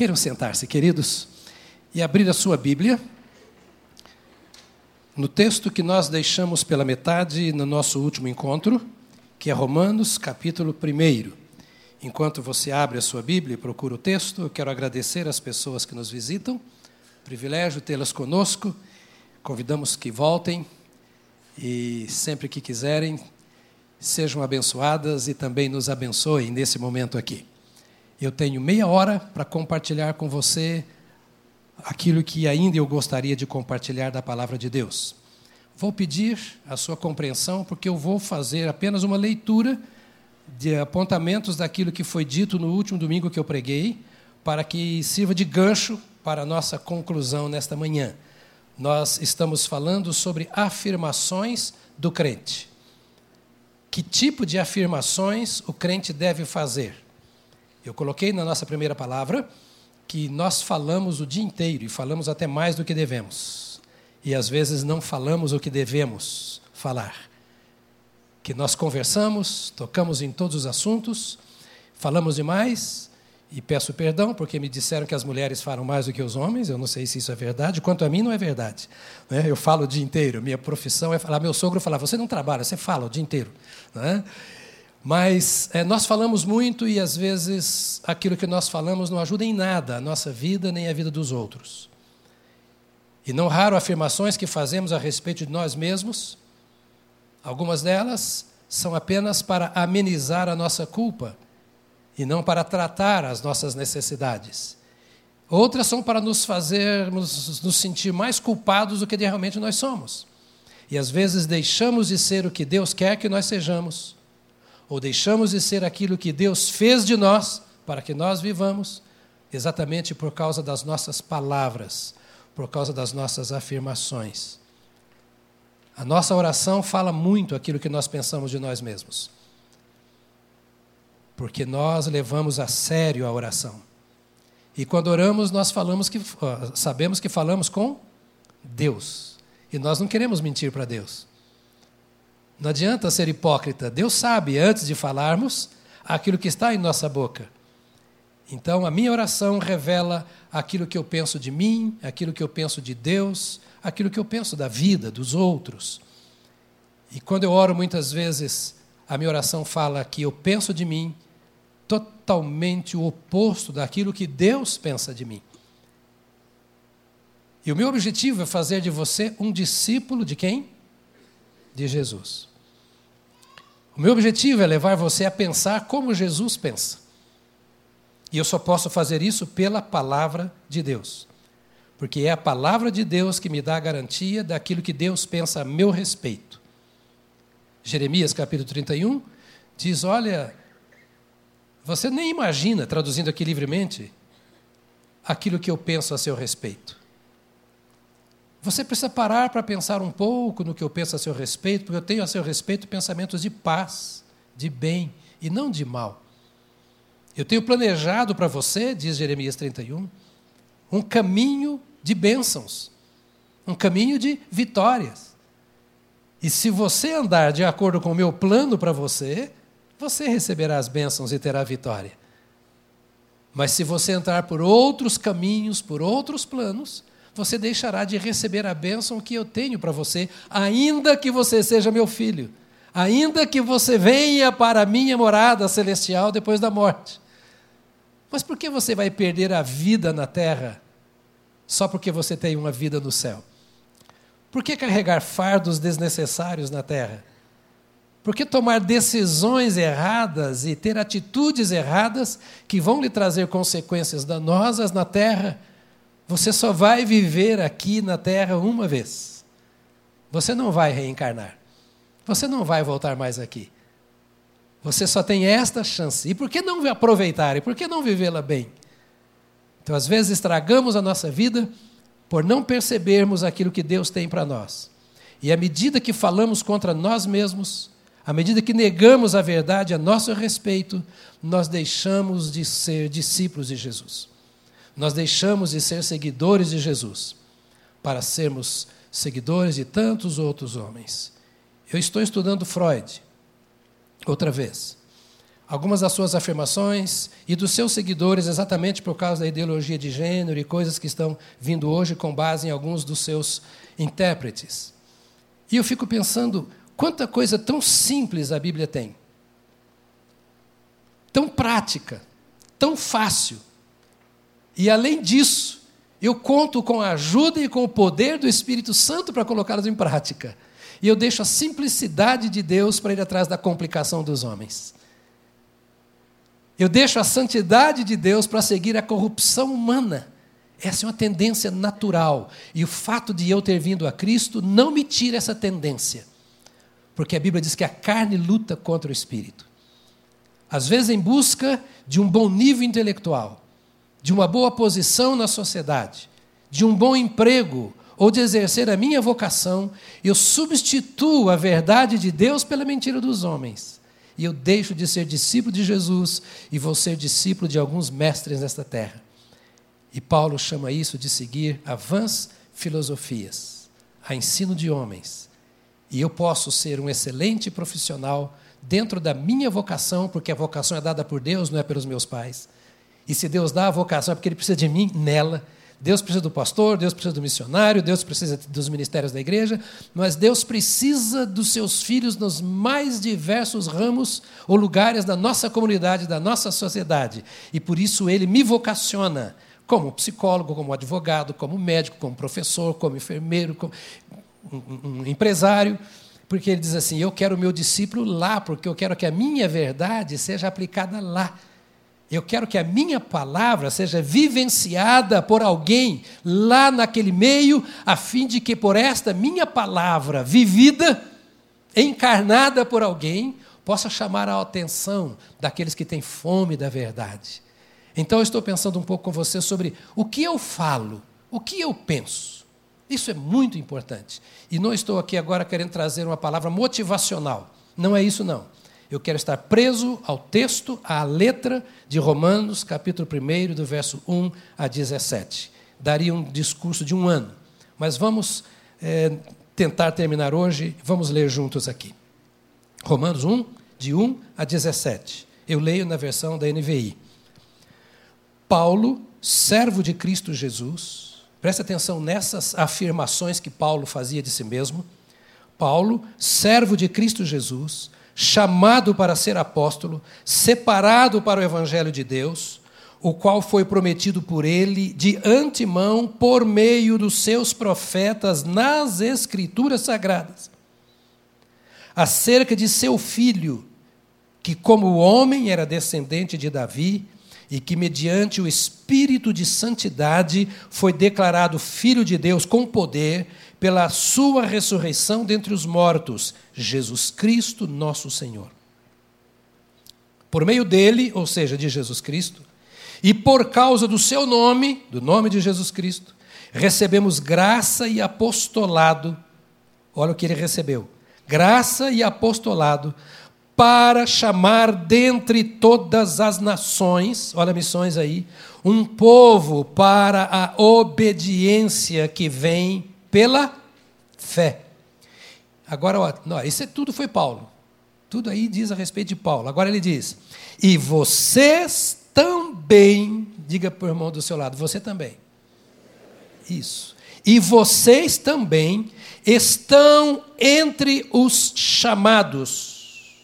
Queiram sentar-se, queridos, e abrir a sua Bíblia no texto que nós deixamos pela metade no nosso último encontro, que é Romanos, capítulo 1. Enquanto você abre a sua Bíblia e procura o texto, eu quero agradecer às pessoas que nos visitam. Privilégio tê-las conosco. Convidamos que voltem e sempre que quiserem, sejam abençoadas e também nos abençoem nesse momento aqui. Eu tenho meia hora para compartilhar com você aquilo que ainda eu gostaria de compartilhar da palavra de Deus. Vou pedir a sua compreensão, porque eu vou fazer apenas uma leitura de apontamentos daquilo que foi dito no último domingo que eu preguei, para que sirva de gancho para a nossa conclusão nesta manhã. Nós estamos falando sobre afirmações do crente. Que tipo de afirmações o crente deve fazer? Eu coloquei na nossa primeira palavra que nós falamos o dia inteiro e falamos até mais do que devemos. E às vezes não falamos o que devemos falar. Que nós conversamos, tocamos em todos os assuntos, falamos demais, e peço perdão porque me disseram que as mulheres falam mais do que os homens, eu não sei se isso é verdade, quanto a mim não é verdade. Né? Eu falo o dia inteiro, minha profissão é falar. Meu sogro falava: você não trabalha, você fala o dia inteiro. Né? Mas é, nós falamos muito e às vezes aquilo que nós falamos não ajuda em nada a nossa vida nem a vida dos outros. E não raro afirmações que fazemos a respeito de nós mesmos, algumas delas são apenas para amenizar a nossa culpa e não para tratar as nossas necessidades. Outras são para nos fazermos nos sentir mais culpados do que realmente nós somos. E às vezes deixamos de ser o que Deus quer que nós sejamos ou deixamos de ser aquilo que Deus fez de nós para que nós vivamos, exatamente por causa das nossas palavras, por causa das nossas afirmações. A nossa oração fala muito aquilo que nós pensamos de nós mesmos. Porque nós levamos a sério a oração. E quando oramos, nós falamos que sabemos que falamos com Deus. E nós não queremos mentir para Deus. Não adianta ser hipócrita. Deus sabe, antes de falarmos, aquilo que está em nossa boca. Então, a minha oração revela aquilo que eu penso de mim, aquilo que eu penso de Deus, aquilo que eu penso da vida, dos outros. E quando eu oro, muitas vezes, a minha oração fala que eu penso de mim totalmente o oposto daquilo que Deus pensa de mim. E o meu objetivo é fazer de você um discípulo de quem? De Jesus. O meu objetivo é levar você a pensar como Jesus pensa. E eu só posso fazer isso pela palavra de Deus. Porque é a palavra de Deus que me dá a garantia daquilo que Deus pensa a meu respeito. Jeremias capítulo 31 diz: Olha, você nem imagina, traduzindo aqui livremente, aquilo que eu penso a seu respeito. Você precisa parar para pensar um pouco no que eu penso a seu respeito, porque eu tenho a seu respeito pensamentos de paz, de bem e não de mal. Eu tenho planejado para você, diz Jeremias 31, um caminho de bênçãos, um caminho de vitórias. E se você andar de acordo com o meu plano para você, você receberá as bênçãos e terá vitória. Mas se você entrar por outros caminhos, por outros planos, você deixará de receber a bênção que eu tenho para você, ainda que você seja meu filho, ainda que você venha para a minha morada celestial depois da morte. Mas por que você vai perder a vida na terra só porque você tem uma vida no céu? Por que carregar fardos desnecessários na terra? Por que tomar decisões erradas e ter atitudes erradas que vão lhe trazer consequências danosas na terra você só vai viver aqui na terra uma vez. Você não vai reencarnar. Você não vai voltar mais aqui. Você só tem esta chance. E por que não aproveitar? E por que não vivê-la bem? Então, às vezes, estragamos a nossa vida por não percebermos aquilo que Deus tem para nós. E à medida que falamos contra nós mesmos, à medida que negamos a verdade a nosso respeito, nós deixamos de ser discípulos de Jesus nós deixamos de ser seguidores de Jesus para sermos seguidores de tantos outros homens. Eu estou estudando Freud, outra vez. algumas das suas afirmações e dos seus seguidores, exatamente por causa da ideologia de gênero e coisas que estão vindo hoje com base em alguns dos seus intérpretes. E eu fico pensando quanta coisa tão simples a Bíblia tem, tão prática, tão fácil. E além disso, eu conto com a ajuda e com o poder do Espírito Santo para colocá-las em prática. E eu deixo a simplicidade de Deus para ir atrás da complicação dos homens. Eu deixo a santidade de Deus para seguir a corrupção humana. Essa é uma tendência natural. E o fato de eu ter vindo a Cristo não me tira essa tendência. Porque a Bíblia diz que a carne luta contra o espírito. Às vezes, em busca de um bom nível intelectual, de uma boa posição na sociedade, de um bom emprego, ou de exercer a minha vocação, eu substituo a verdade de Deus pela mentira dos homens e eu deixo de ser discípulo de Jesus e vou ser discípulo de alguns mestres nesta terra. E Paulo chama isso de seguir a vãs filosofias, a ensino de homens. E eu posso ser um excelente profissional dentro da minha vocação, porque a vocação é dada por Deus, não é pelos meus pais. E se Deus dá a vocação é porque Ele precisa de mim nela. Deus precisa do pastor, Deus precisa do missionário, Deus precisa dos ministérios da igreja, mas Deus precisa dos seus filhos nos mais diversos ramos ou lugares da nossa comunidade, da nossa sociedade. E por isso ele me vocaciona como psicólogo, como advogado, como médico, como professor, como enfermeiro, como um, empresário, porque ele diz assim: Eu quero o meu discípulo lá, porque eu quero que a minha verdade seja aplicada lá. Eu quero que a minha palavra seja vivenciada por alguém lá naquele meio, a fim de que por esta minha palavra vivida, encarnada por alguém, possa chamar a atenção daqueles que têm fome da verdade. Então eu estou pensando um pouco com você sobre o que eu falo, o que eu penso. Isso é muito importante. E não estou aqui agora querendo trazer uma palavra motivacional. Não é isso, não. Eu quero estar preso ao texto, à letra de Romanos, capítulo 1, do verso 1 a 17. Daria um discurso de um ano, mas vamos é, tentar terminar hoje, vamos ler juntos aqui. Romanos 1, de 1 a 17. Eu leio na versão da NVI. Paulo, servo de Cristo Jesus, preste atenção nessas afirmações que Paulo fazia de si mesmo. Paulo, servo de Cristo Jesus, chamado para ser apóstolo, separado para o evangelho de Deus, o qual foi prometido por ele de antemão por meio dos seus profetas nas escrituras sagradas, acerca de seu filho, que como homem era descendente de Davi, e que, mediante o Espírito de Santidade, foi declarado Filho de Deus com poder, pela sua ressurreição dentre os mortos, Jesus Cristo, nosso Senhor. Por meio dele, ou seja, de Jesus Cristo, e por causa do seu nome, do nome de Jesus Cristo, recebemos graça e apostolado. Olha o que ele recebeu: graça e apostolado para chamar dentre todas as nações, olha missões aí, um povo para a obediência que vem pela fé. Agora, ó, isso é tudo foi Paulo. Tudo aí diz a respeito de Paulo. Agora ele diz: e vocês também, diga para o irmão do seu lado, você também. Isso. E vocês também estão entre os chamados.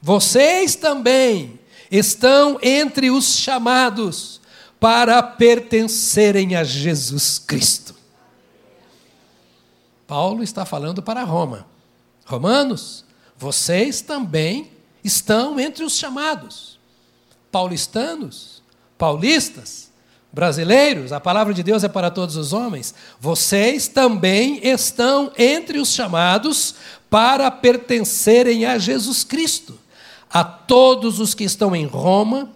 Vocês também estão entre os chamados para pertencerem a Jesus Cristo. Paulo está falando para Roma. Romanos, vocês também estão entre os chamados. Paulistanos, paulistas, brasileiros, a palavra de Deus é para todos os homens. Vocês também estão entre os chamados para pertencerem a Jesus Cristo. A todos os que estão em Roma,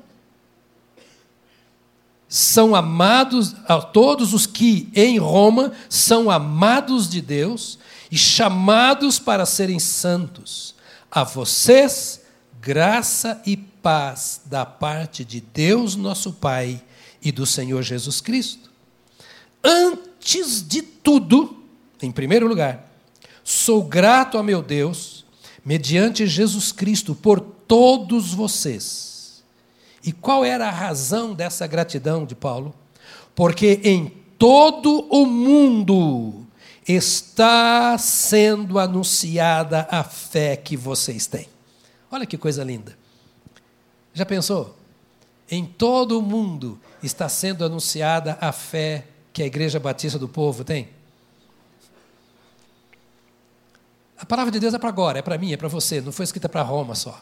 são amados, a todos os que em Roma são amados de Deus e chamados para serem santos. A vocês, graça e paz da parte de Deus, nosso Pai, e do Senhor Jesus Cristo. Antes de tudo, em primeiro lugar, sou grato a meu Deus, mediante Jesus Cristo, por todos vocês. E qual era a razão dessa gratidão de Paulo? Porque em todo o mundo está sendo anunciada a fé que vocês têm. Olha que coisa linda. Já pensou? Em todo o mundo está sendo anunciada a fé que a Igreja Batista do Povo tem. A palavra de Deus é para agora, é para mim, é para você, não foi escrita para Roma só.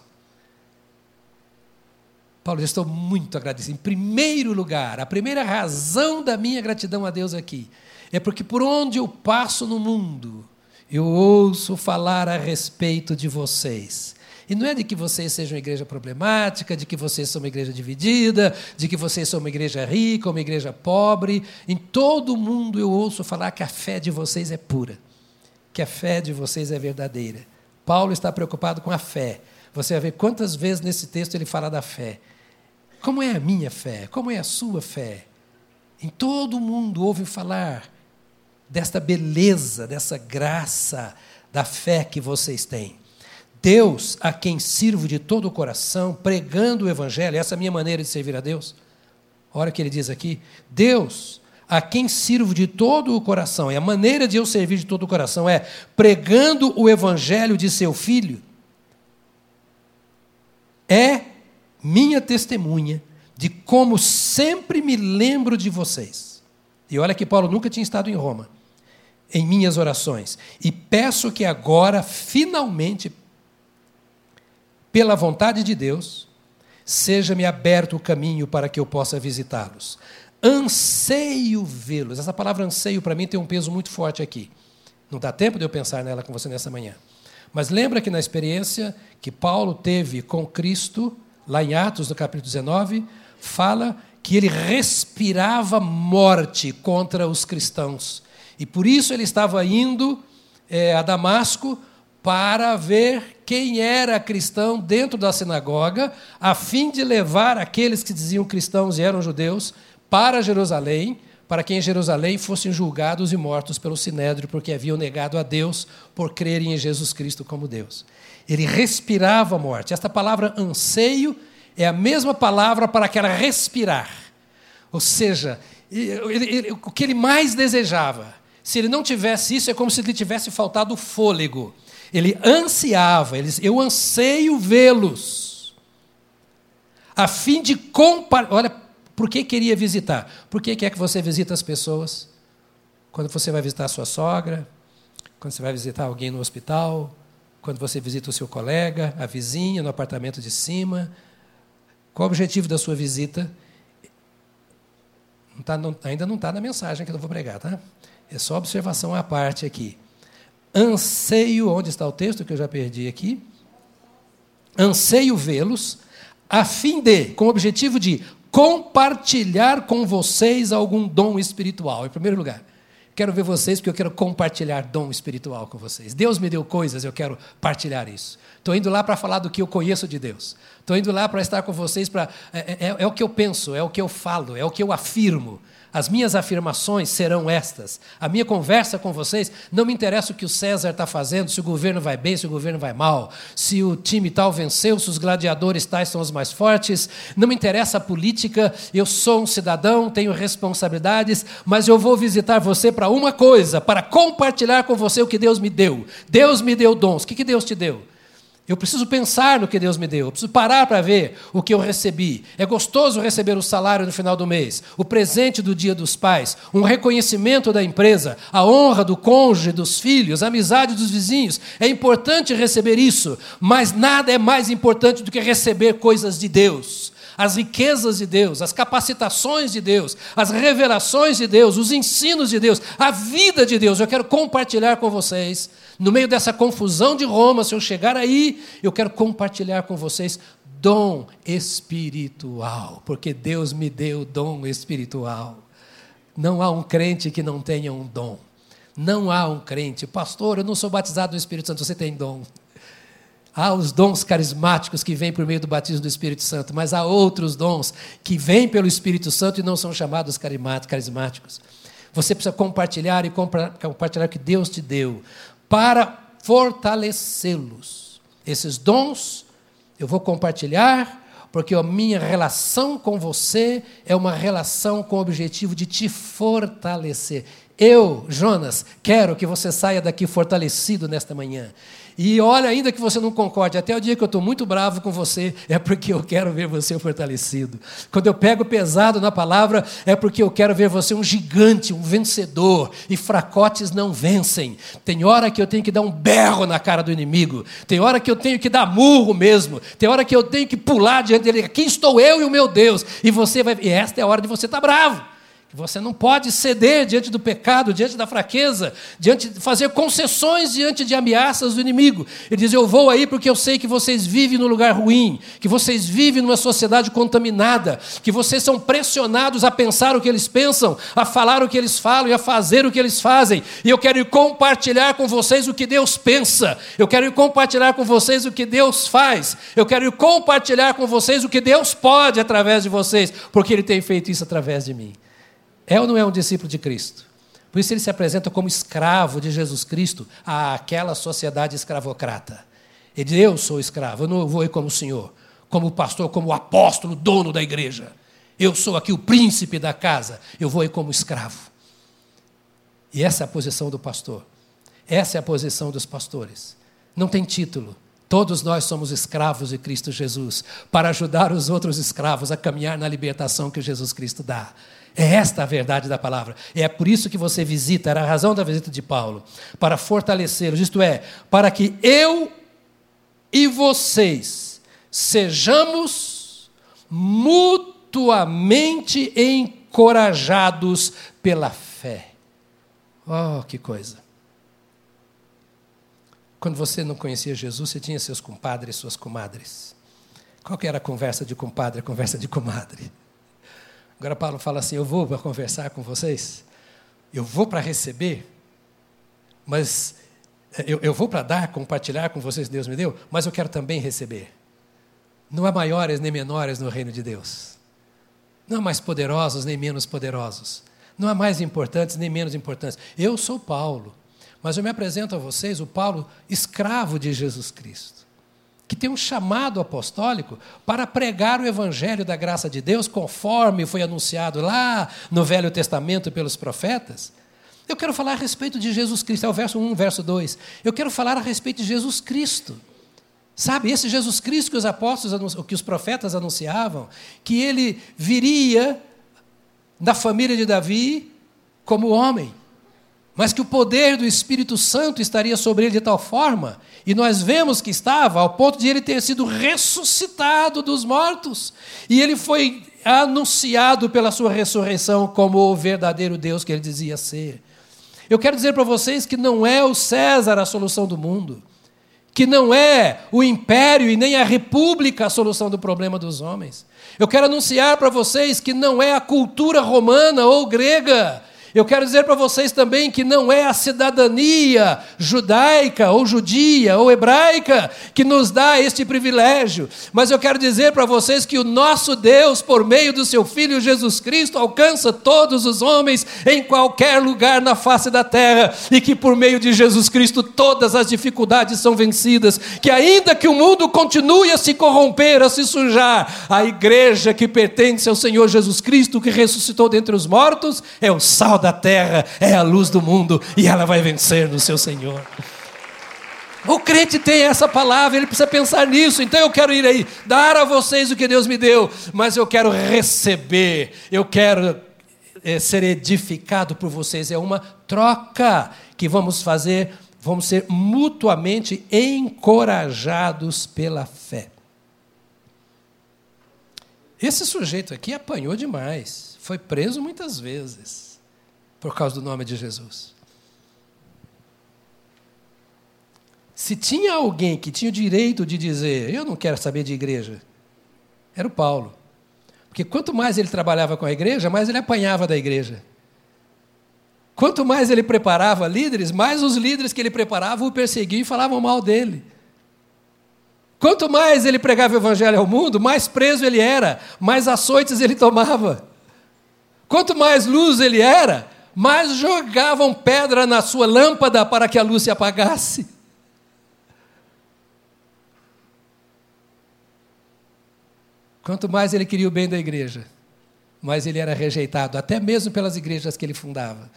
Paulo, eu estou muito agradecido. Em primeiro lugar, a primeira razão da minha gratidão a Deus aqui é porque por onde eu passo no mundo, eu ouço falar a respeito de vocês. E não é de que vocês sejam uma igreja problemática, de que vocês são uma igreja dividida, de que vocês são uma igreja rica, uma igreja pobre. Em todo mundo eu ouço falar que a fé de vocês é pura, que a fé de vocês é verdadeira. Paulo está preocupado com a fé. Você vai ver quantas vezes nesse texto ele fala da fé. Como é a minha fé? Como é a sua fé? Em todo o mundo ouve falar desta beleza, dessa graça da fé que vocês têm. Deus, a quem sirvo de todo o coração, pregando o Evangelho, essa é a minha maneira de servir a Deus. Olha o que ele diz aqui: Deus, a quem sirvo de todo o coração, e a maneira de eu servir de todo o coração é pregando o Evangelho de seu filho, é minha testemunha de como sempre me lembro de vocês. E olha que Paulo nunca tinha estado em Roma, em minhas orações. E peço que agora, finalmente, pela vontade de Deus, seja-me aberto o caminho para que eu possa visitá-los. Anseio vê-los. Essa palavra anseio para mim tem um peso muito forte aqui. Não dá tempo de eu pensar nela com você nessa manhã. Mas lembra que na experiência que Paulo teve com Cristo, lá em Atos, no capítulo 19, fala que ele respirava morte contra os cristãos. E por isso ele estava indo é, a Damasco para ver quem era cristão dentro da sinagoga, a fim de levar aqueles que diziam cristãos e eram judeus para Jerusalém, para que em Jerusalém fossem julgados e mortos pelo sinédrio, porque haviam negado a Deus por crerem em Jesus Cristo como Deus. Ele respirava a morte. Esta palavra anseio é a mesma palavra para aquela respirar. Ou seja, ele, ele, o que ele mais desejava. Se ele não tivesse isso, é como se lhe tivesse faltado fôlego. Ele ansiava, ele, eu anseio vê-los, a fim de compartilhar. Olha, por que queria visitar? Por que quer que você visite as pessoas? Quando você vai visitar a sua sogra, quando você vai visitar alguém no hospital, quando você visita o seu colega, a vizinha, no apartamento de cima. Qual o objetivo da sua visita? Não tá, não, ainda não está na mensagem que eu vou pregar, tá? É só observação à parte aqui anseio, onde está o texto que eu já perdi aqui? Anseio vê-los, a fim de, com o objetivo de compartilhar com vocês algum dom espiritual, em primeiro lugar. Quero ver vocês porque eu quero compartilhar dom espiritual com vocês. Deus me deu coisas, eu quero partilhar isso. Estou indo lá para falar do que eu conheço de Deus. Estou indo lá para estar com vocês para. É, é, é, o que eu penso, é o que eu falo, é o que eu afirmo. As minhas afirmações serão estas. A minha conversa com vocês não me interessa o que o César está fazendo, se o governo vai bem, se o governo vai mal, se o time tal venceu, se os gladiadores tais são os mais fortes. Não me interessa a política. Eu sou um cidadão, tenho responsabilidades, mas eu vou visitar você para uma coisa, para compartilhar com você o que Deus me deu. Deus me deu dons. O que, Deus te deu? Eu preciso pensar no que Deus me deu, eu preciso parar para ver o que eu recebi. É gostoso receber o salário no final do mês, o presente do dia dos pais, um reconhecimento da empresa, a honra do cônjuge, dos filhos, a amizade dos vizinhos. É importante receber isso, mas nada é mais importante do que receber coisas de Deus as riquezas de Deus, as capacitações de Deus, as revelações de Deus, os ensinos de Deus, a vida de Deus. Eu quero compartilhar com vocês no meio dessa confusão de Roma, se eu chegar aí, eu quero compartilhar com vocês dom espiritual, porque Deus me deu dom espiritual. Não há um crente que não tenha um dom. Não há um crente, pastor, eu não sou batizado no Espírito Santo, você tem dom. Há os dons carismáticos que vêm por meio do batismo do Espírito Santo, mas há outros dons que vêm pelo Espírito Santo e não são chamados carismáticos. Você precisa compartilhar e compartilhar o que Deus te deu para fortalecê-los. Esses dons eu vou compartilhar porque a minha relação com você é uma relação com o objetivo de te fortalecer. Eu, Jonas, quero que você saia daqui fortalecido nesta manhã. E olha, ainda que você não concorde, até o dia que eu estou muito bravo com você, é porque eu quero ver você fortalecido. Quando eu pego pesado na palavra, é porque eu quero ver você um gigante, um vencedor. E fracotes não vencem. Tem hora que eu tenho que dar um berro na cara do inimigo. Tem hora que eu tenho que dar murro mesmo. Tem hora que eu tenho que pular diante dele. Aqui estou eu e o meu Deus. E você vai. E esta é a hora de você estar tá bravo. Você não pode ceder diante do pecado, diante da fraqueza, diante fazer concessões diante de ameaças do inimigo. Ele diz: Eu vou aí porque eu sei que vocês vivem num lugar ruim, que vocês vivem numa sociedade contaminada, que vocês são pressionados a pensar o que eles pensam, a falar o que eles falam e a fazer o que eles fazem. E eu quero compartilhar com vocês o que Deus pensa. Eu quero compartilhar com vocês o que Deus faz. Eu quero compartilhar com vocês o que Deus pode através de vocês, porque Ele tem feito isso através de mim. É ou não é um discípulo de Cristo? Por isso ele se apresenta como escravo de Jesus Cristo àquela sociedade escravocrata. Ele diz: Eu sou escravo, eu não vou ir como Senhor, como pastor, como apóstolo, dono da igreja. Eu sou aqui o príncipe da casa, eu vou ir como escravo. E essa é a posição do pastor. Essa é a posição dos pastores. Não tem título. Todos nós somos escravos de Cristo Jesus, para ajudar os outros escravos a caminhar na libertação que Jesus Cristo dá. É esta a verdade da palavra. É por isso que você visita, era a razão da visita de Paulo, para fortalecê-los, isto é, para que eu e vocês sejamos mutuamente encorajados pela fé. Oh, que coisa! Quando você não conhecia Jesus, você tinha seus compadres e suas comadres. Qual que era a conversa de compadre, a conversa de comadre? Agora Paulo fala assim: Eu vou para conversar com vocês, eu vou para receber, mas eh, eu, eu vou para dar, compartilhar com vocês Deus me deu, mas eu quero também receber. Não há maiores nem menores no reino de Deus. Não há mais poderosos nem menos poderosos. Não há mais importantes nem menos importantes. Eu sou Paulo, mas eu me apresento a vocês, o Paulo, escravo de Jesus Cristo que tem um chamado apostólico para pregar o evangelho da graça de Deus, conforme foi anunciado lá no Velho Testamento pelos profetas. Eu quero falar a respeito de Jesus Cristo, é o verso 1, verso 2. Eu quero falar a respeito de Jesus Cristo. Sabe, esse Jesus Cristo que os apóstolos, que os profetas anunciavam, que ele viria da família de Davi como homem, mas que o poder do Espírito Santo estaria sobre ele de tal forma, e nós vemos que estava, ao ponto de ele ter sido ressuscitado dos mortos, e ele foi anunciado pela sua ressurreição como o verdadeiro Deus que ele dizia ser. Eu quero dizer para vocês que não é o César a solução do mundo, que não é o império e nem a república a solução do problema dos homens. Eu quero anunciar para vocês que não é a cultura romana ou grega eu quero dizer para vocês também que não é a cidadania judaica ou judia ou hebraica que nos dá este privilégio, mas eu quero dizer para vocês que o nosso Deus, por meio do seu Filho Jesus Cristo, alcança todos os homens em qualquer lugar na face da terra e que por meio de Jesus Cristo todas as dificuldades são vencidas, que ainda que o mundo continue a se corromper, a se sujar, a igreja que pertence ao Senhor Jesus Cristo, que ressuscitou dentre os mortos, é o sal da terra, é a luz do mundo e ela vai vencer no seu Senhor. O crente tem essa palavra, ele precisa pensar nisso. Então eu quero ir aí, dar a vocês o que Deus me deu, mas eu quero receber, eu quero é, ser edificado por vocês. É uma troca que vamos fazer, vamos ser mutuamente encorajados pela fé. Esse sujeito aqui apanhou demais, foi preso muitas vezes por causa do nome de Jesus. Se tinha alguém que tinha o direito de dizer, eu não quero saber de igreja, era o Paulo. Porque quanto mais ele trabalhava com a igreja, mais ele apanhava da igreja. Quanto mais ele preparava líderes, mais os líderes que ele preparava o perseguiam e falavam mal dele. Quanto mais ele pregava o evangelho ao mundo, mais preso ele era, mais açoites ele tomava. Quanto mais luz ele era, mas jogavam pedra na sua lâmpada para que a luz se apagasse. Quanto mais ele queria o bem da igreja, mais ele era rejeitado, até mesmo pelas igrejas que ele fundava.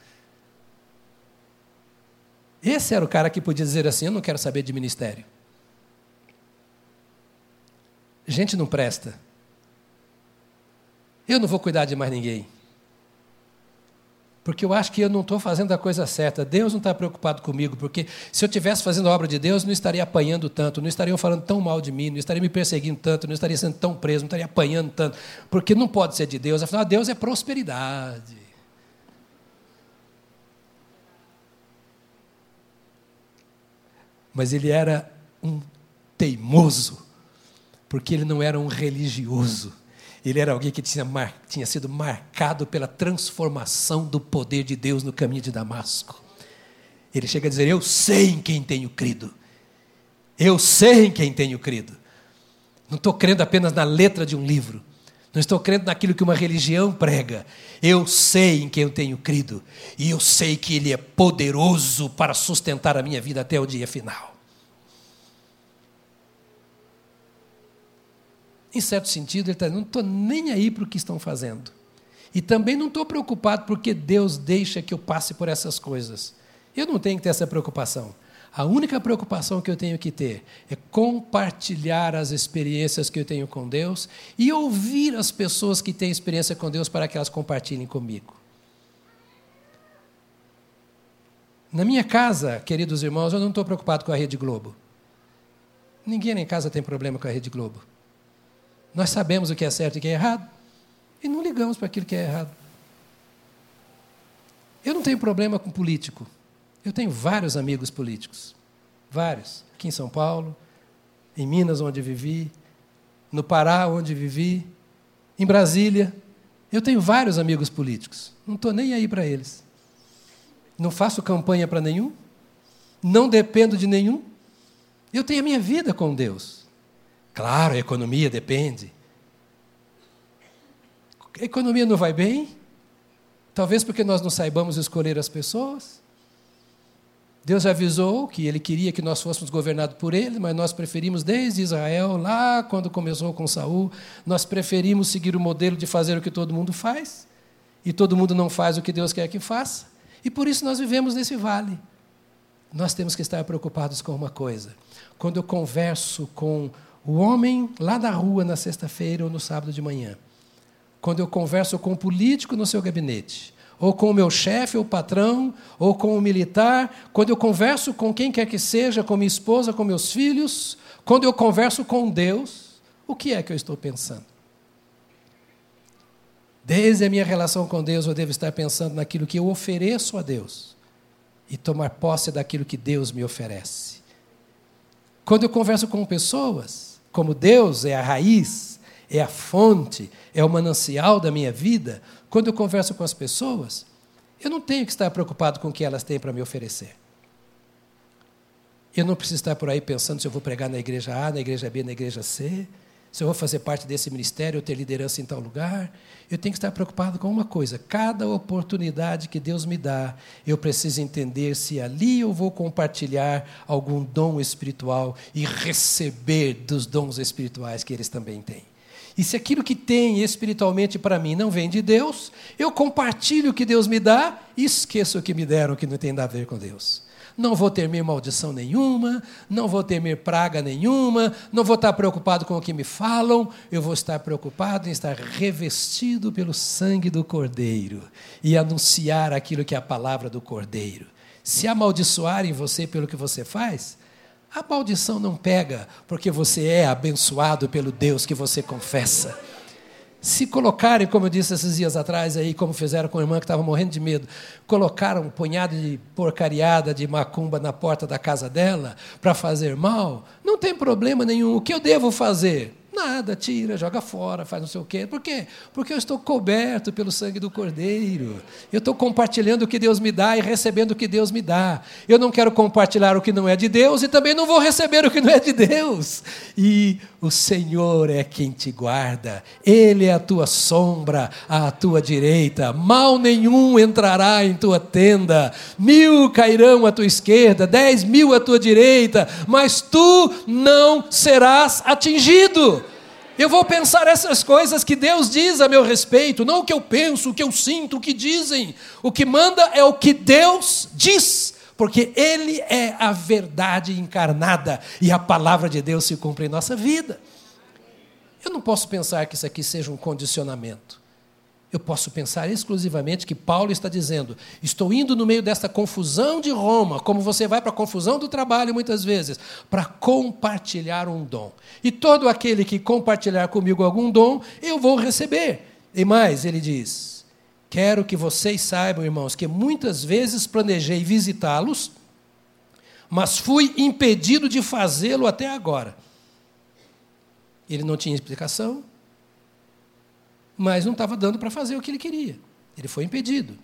Esse era o cara que podia dizer assim: Eu não quero saber de ministério. Gente não presta. Eu não vou cuidar de mais ninguém. Porque eu acho que eu não estou fazendo a coisa certa. Deus não está preocupado comigo, porque se eu estivesse fazendo a obra de Deus, não estaria apanhando tanto, não estariam falando tão mal de mim, não estaria me perseguindo tanto, não estaria sendo tão preso, não estaria apanhando tanto. Porque não pode ser de Deus. Afinal, Deus é prosperidade. Mas ele era um teimoso, porque ele não era um religioso ele era alguém que tinha, mar, tinha sido marcado pela transformação do poder de Deus no caminho de Damasco. Ele chega a dizer: Eu sei em quem tenho crido. Eu sei em quem tenho crido. Não estou crendo apenas na letra de um livro. Não estou crendo naquilo que uma religião prega. Eu sei em quem eu tenho crido. E eu sei que Ele é poderoso para sustentar a minha vida até o dia final. Em certo sentido, ele está dizendo: não estou nem aí para o que estão fazendo. E também não estou preocupado porque Deus deixa que eu passe por essas coisas. Eu não tenho que ter essa preocupação. A única preocupação que eu tenho que ter é compartilhar as experiências que eu tenho com Deus e ouvir as pessoas que têm experiência com Deus para que elas compartilhem comigo. Na minha casa, queridos irmãos, eu não estou preocupado com a Rede Globo. Ninguém em casa tem problema com a Rede Globo. Nós sabemos o que é certo e o que é errado e não ligamos para aquilo que é errado. Eu não tenho problema com político. Eu tenho vários amigos políticos. Vários. Aqui em São Paulo, em Minas, onde vivi, no Pará, onde vivi, em Brasília. Eu tenho vários amigos políticos. Não estou nem aí para eles. Não faço campanha para nenhum. Não dependo de nenhum. Eu tenho a minha vida com Deus. Claro, a economia depende. A economia não vai bem? Talvez porque nós não saibamos escolher as pessoas. Deus avisou que ele queria que nós fôssemos governados por ele, mas nós preferimos desde Israel, lá quando começou com Saul, nós preferimos seguir o modelo de fazer o que todo mundo faz, e todo mundo não faz o que Deus quer que faça, e por isso nós vivemos nesse vale. Nós temos que estar preocupados com uma coisa. Quando eu converso com o homem lá da rua na sexta-feira ou no sábado de manhã, quando eu converso com o um político no seu gabinete, ou com o meu chefe ou patrão, ou com o militar, quando eu converso com quem quer que seja, com minha esposa, com meus filhos, quando eu converso com Deus, o que é que eu estou pensando? Desde a minha relação com Deus, eu devo estar pensando naquilo que eu ofereço a Deus e tomar posse daquilo que Deus me oferece. Quando eu converso com pessoas, como Deus é a raiz, é a fonte, é o manancial da minha vida, quando eu converso com as pessoas, eu não tenho que estar preocupado com o que elas têm para me oferecer. Eu não preciso estar por aí pensando se eu vou pregar na igreja A, na igreja B, na igreja C se eu vou fazer parte desse ministério, ou ter liderança em tal lugar, eu tenho que estar preocupado com uma coisa: cada oportunidade que Deus me dá, eu preciso entender se ali eu vou compartilhar algum dom espiritual e receber dos dons espirituais que eles também têm. E se aquilo que tem espiritualmente para mim não vem de Deus, eu compartilho o que Deus me dá e esqueço o que me deram que não tem nada a ver com Deus não vou temer maldição nenhuma, não vou temer praga nenhuma, não vou estar preocupado com o que me falam, eu vou estar preocupado em estar revestido pelo sangue do Cordeiro e anunciar aquilo que é a palavra do Cordeiro. Se amaldiçoarem você pelo que você faz, a maldição não pega, porque você é abençoado pelo Deus que você confessa se colocarem, como eu disse esses dias atrás, aí, como fizeram com a irmã que estava morrendo de medo, colocaram um punhado de porcariada de macumba na porta da casa dela para fazer mal, não tem problema nenhum. O que eu devo fazer? Nada, tira, joga fora, faz não sei o quê. Por quê? Porque eu estou coberto pelo sangue do Cordeiro. Eu estou compartilhando o que Deus me dá e recebendo o que Deus me dá. Eu não quero compartilhar o que não é de Deus e também não vou receber o que não é de Deus. E o Senhor é quem te guarda, Ele é a tua sombra à tua direita, mal nenhum entrará em tua tenda, mil cairão à tua esquerda, dez mil à tua direita, mas tu não serás atingido. Eu vou pensar essas coisas que Deus diz a meu respeito, não o que eu penso, o que eu sinto, o que dizem. O que manda é o que Deus diz, porque Ele é a verdade encarnada e a palavra de Deus se cumpre em nossa vida. Eu não posso pensar que isso aqui seja um condicionamento. Eu posso pensar exclusivamente que Paulo está dizendo: estou indo no meio desta confusão de Roma, como você vai para a confusão do trabalho muitas vezes, para compartilhar um dom. E todo aquele que compartilhar comigo algum dom, eu vou receber. E mais, ele diz: quero que vocês saibam, irmãos, que muitas vezes planejei visitá-los, mas fui impedido de fazê-lo até agora. Ele não tinha explicação, mas não estava dando para fazer o que ele queria. Ele foi impedido.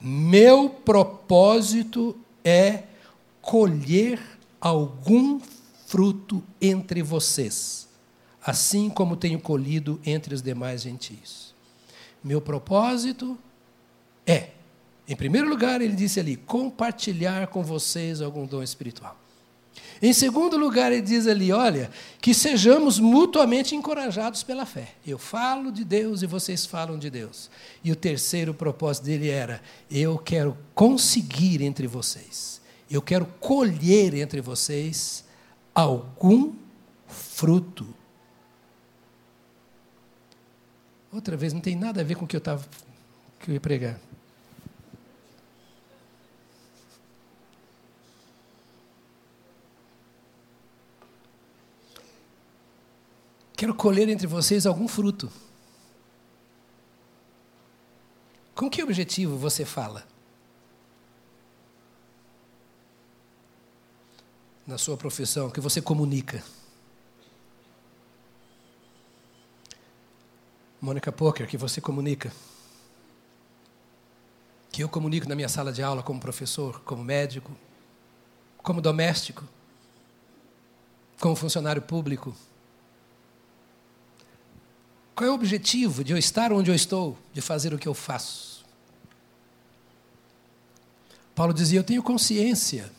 Meu propósito é colher algum fruto entre vocês, assim como tenho colhido entre os demais gentios. Meu propósito é, em primeiro lugar, ele disse ali, compartilhar com vocês algum dom espiritual. Em segundo lugar, ele diz ali: olha, que sejamos mutuamente encorajados pela fé. Eu falo de Deus e vocês falam de Deus. E o terceiro propósito dele era: eu quero conseguir entre vocês, eu quero colher entre vocês algum fruto. Outra vez, não tem nada a ver com o que eu estava que eu ia pregar. Quero colher entre vocês algum fruto. Com que objetivo você fala? Na sua profissão, que você comunica. Mônica Poker, que você comunica. Que eu comunico na minha sala de aula como professor, como médico, como doméstico, como funcionário público. Qual é o objetivo de eu estar onde eu estou, de fazer o que eu faço? Paulo dizia: Eu tenho consciência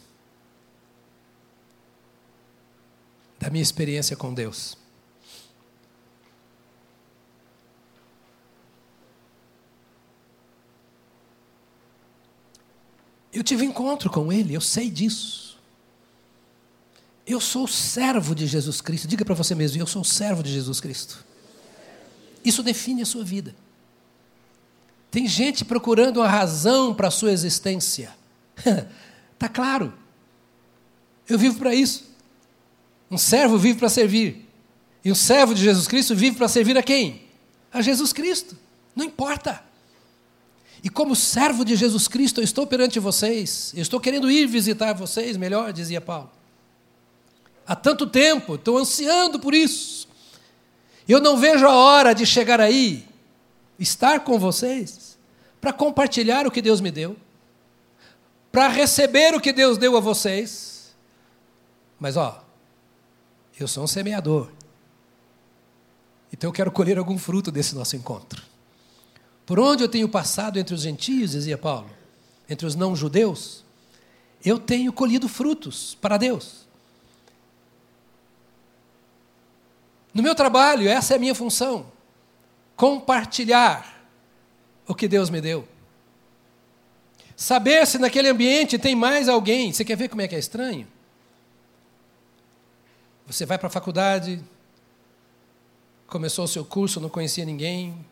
da minha experiência com Deus. Eu tive encontro com Ele, eu sei disso. Eu sou servo de Jesus Cristo. Diga para você mesmo: eu sou servo de Jesus Cristo. Isso define a sua vida. Tem gente procurando a razão para a sua existência. Está claro. Eu vivo para isso. Um servo vive para servir. E um servo de Jesus Cristo vive para servir a quem? A Jesus Cristo. Não importa. E como servo de Jesus Cristo, eu estou perante vocês. Eu estou querendo ir visitar vocês, melhor, dizia Paulo. Há tanto tempo, estou ansiando por isso. Eu não vejo a hora de chegar aí, estar com vocês, para compartilhar o que Deus me deu, para receber o que Deus deu a vocês. Mas, ó, eu sou um semeador. Então eu quero colher algum fruto desse nosso encontro. Por onde eu tenho passado entre os gentios, dizia Paulo, entre os não-judeus, eu tenho colhido frutos para Deus. No meu trabalho, essa é a minha função: compartilhar o que Deus me deu. Saber se naquele ambiente tem mais alguém. Você quer ver como é que é estranho? Você vai para a faculdade, começou o seu curso, não conhecia ninguém.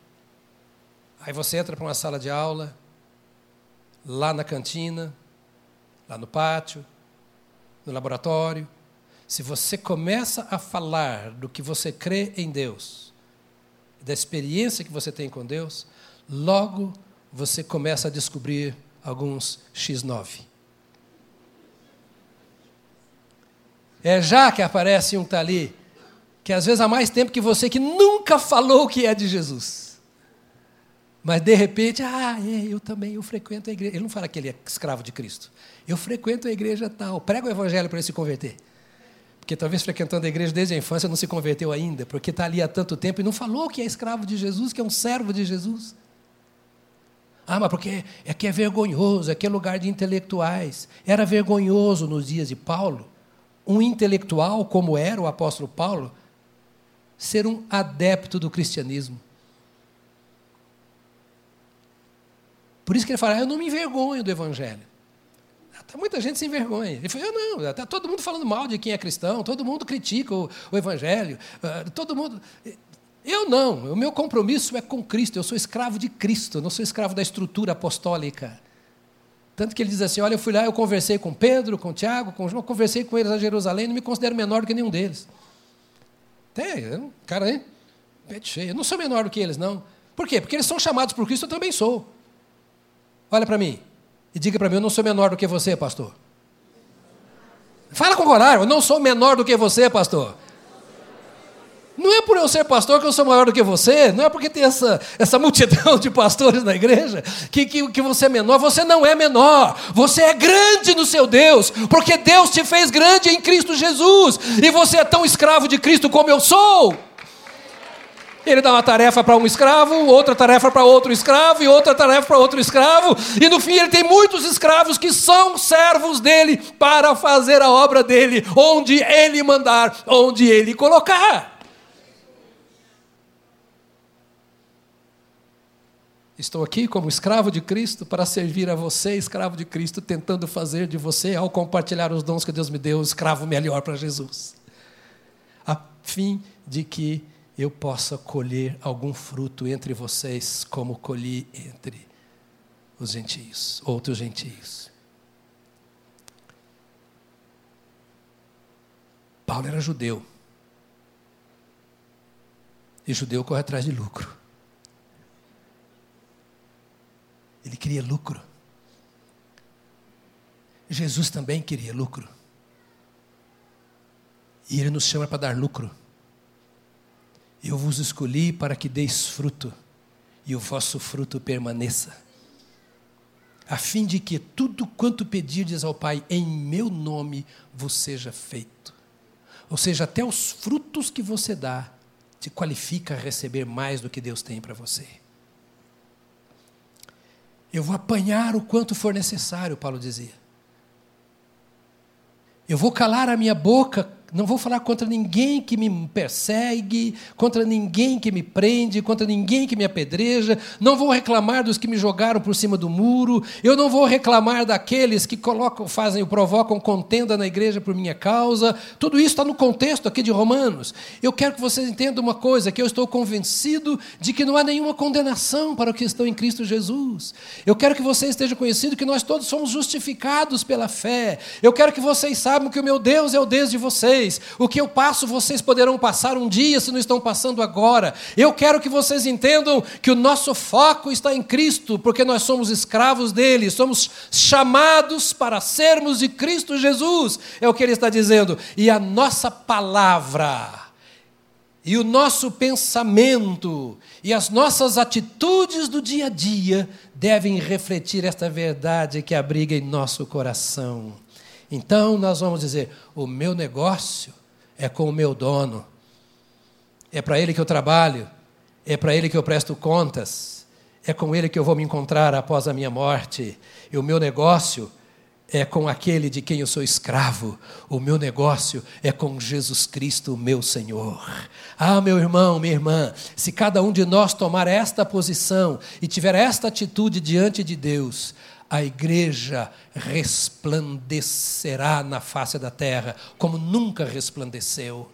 Aí você entra para uma sala de aula, lá na cantina, lá no pátio, no laboratório. Se você começa a falar do que você crê em Deus, da experiência que você tem com Deus, logo você começa a descobrir alguns X9. É já que aparece um que está ali, que às vezes há mais tempo que você, que nunca falou o que é de Jesus. Mas de repente, ah, é, eu também, eu frequento a igreja. Ele não fala que ele é escravo de Cristo. Eu frequento a igreja tal, prego o evangelho para ele se converter porque talvez frequentando a igreja desde a infância não se converteu ainda, porque está ali há tanto tempo e não falou que é escravo de Jesus, que é um servo de Jesus. Ah, mas porque é que é vergonhoso, é que é lugar de intelectuais. Era vergonhoso nos dias de Paulo, um intelectual como era o apóstolo Paulo, ser um adepto do cristianismo. Por isso que ele fala, eu não me envergonho do evangelho. Tá, muita gente se envergonha. Ele falou, eu não, está todo mundo falando mal de quem é cristão, todo mundo critica o, o evangelho, uh, todo mundo. Eu não, o meu compromisso é com Cristo, eu sou escravo de Cristo, não sou escravo da estrutura apostólica. Tanto que ele diz assim: Olha, eu fui lá, eu conversei com Pedro, com Tiago, com João, conversei com eles a Jerusalém, não me considero menor do que nenhum deles. Tem, cara, hein? Pete cheio. Eu não sou menor do que eles, não. Por quê? Porque eles são chamados por Cristo, eu também sou. Olha para mim e diga para mim: Eu não sou menor do que você, pastor. Fala com coragem, eu não sou menor do que você, pastor. Não é por eu ser pastor que eu sou maior do que você, não é porque tem essa, essa multidão de pastores na igreja que, que, que você é menor. Você não é menor, você é grande no seu Deus, porque Deus te fez grande em Cristo Jesus, e você é tão escravo de Cristo como eu sou. Ele dá uma tarefa para um escravo, outra tarefa para outro escravo, e outra tarefa para outro escravo, e no fim ele tem muitos escravos que são servos dele para fazer a obra dele, onde ele mandar, onde ele colocar. Estou aqui como escravo de Cristo para servir a você, escravo de Cristo, tentando fazer de você, ao compartilhar os dons que Deus me deu, um escravo melhor para Jesus. A fim de que eu possa colher algum fruto entre vocês, como colhi entre os gentios, outros gentios. Paulo era judeu. E judeu corre atrás de lucro. Ele queria lucro. Jesus também queria lucro. E Ele nos chama para dar lucro. Eu vos escolhi para que deis fruto, e o vosso fruto permaneça, a fim de que tudo quanto pedirdes ao Pai em meu nome vos seja feito. Ou seja, até os frutos que você dá te qualifica a receber mais do que Deus tem para você. Eu vou apanhar o quanto for necessário, Paulo dizia. Eu vou calar a minha boca não vou falar contra ninguém que me persegue, contra ninguém que me prende, contra ninguém que me apedreja. Não vou reclamar dos que me jogaram por cima do muro. Eu não vou reclamar daqueles que colocam, fazem, provocam contenda na igreja por minha causa. Tudo isso está no contexto aqui de Romanos. Eu quero que vocês entendam uma coisa: que eu estou convencido de que não há nenhuma condenação para os que estão em Cristo Jesus. Eu quero que vocês estejam conhecidos que nós todos somos justificados pela fé. Eu quero que vocês saibam que o meu Deus é o Deus de vocês vocês. O que eu passo, vocês poderão passar um dia se não estão passando agora. Eu quero que vocês entendam que o nosso foco está em Cristo, porque nós somos escravos dele, somos chamados para sermos de Cristo Jesus. É o que ele está dizendo. E a nossa palavra e o nosso pensamento e as nossas atitudes do dia a dia devem refletir esta verdade que abriga em nosso coração. Então nós vamos dizer: o meu negócio é com o meu dono, é para ele que eu trabalho, é para ele que eu presto contas, é com ele que eu vou me encontrar após a minha morte, e o meu negócio é com aquele de quem eu sou escravo. O meu negócio é com Jesus Cristo, meu Senhor. Ah, meu irmão, minha irmã, se cada um de nós tomar esta posição e tiver esta atitude diante de Deus, a igreja resplandecerá na face da terra como nunca resplandeceu.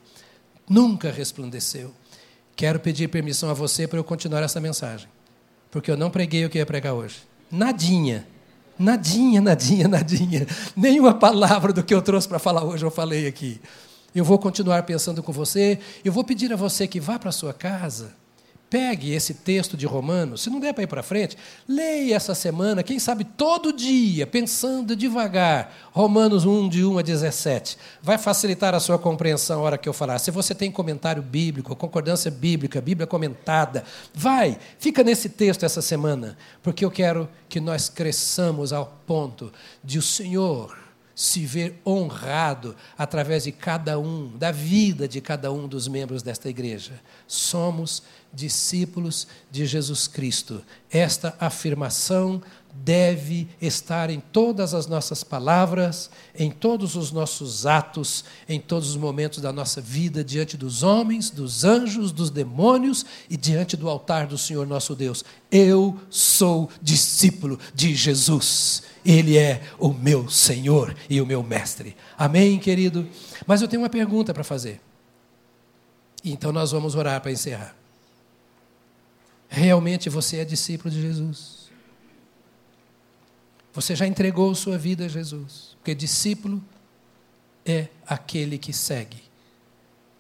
Nunca resplandeceu. Quero pedir permissão a você para eu continuar essa mensagem, porque eu não preguei o que ia pregar hoje. Nadinha. Nadinha, nadinha, nadinha. Nenhuma palavra do que eu trouxe para falar hoje eu falei aqui. Eu vou continuar pensando com você. Eu vou pedir a você que vá para a sua casa Pegue esse texto de Romanos, se não der para ir para frente, leia essa semana, quem sabe todo dia, pensando devagar, Romanos 1, de 1 a 17. Vai facilitar a sua compreensão a hora que eu falar. Se você tem comentário bíblico, concordância bíblica, Bíblia comentada, vai, fica nesse texto essa semana, porque eu quero que nós cresçamos ao ponto de o Senhor se ver honrado através de cada um, da vida de cada um dos membros desta igreja. Somos discípulos de Jesus Cristo. Esta afirmação deve estar em todas as nossas palavras, em todos os nossos atos, em todos os momentos da nossa vida, diante dos homens, dos anjos, dos demônios e diante do altar do Senhor nosso Deus. Eu sou discípulo de Jesus. Ele é o meu Senhor e o meu mestre. Amém, querido? Mas eu tenho uma pergunta para fazer. Então nós vamos orar para encerrar. Realmente você é discípulo de Jesus? Você já entregou sua vida a Jesus. Porque discípulo é aquele que segue.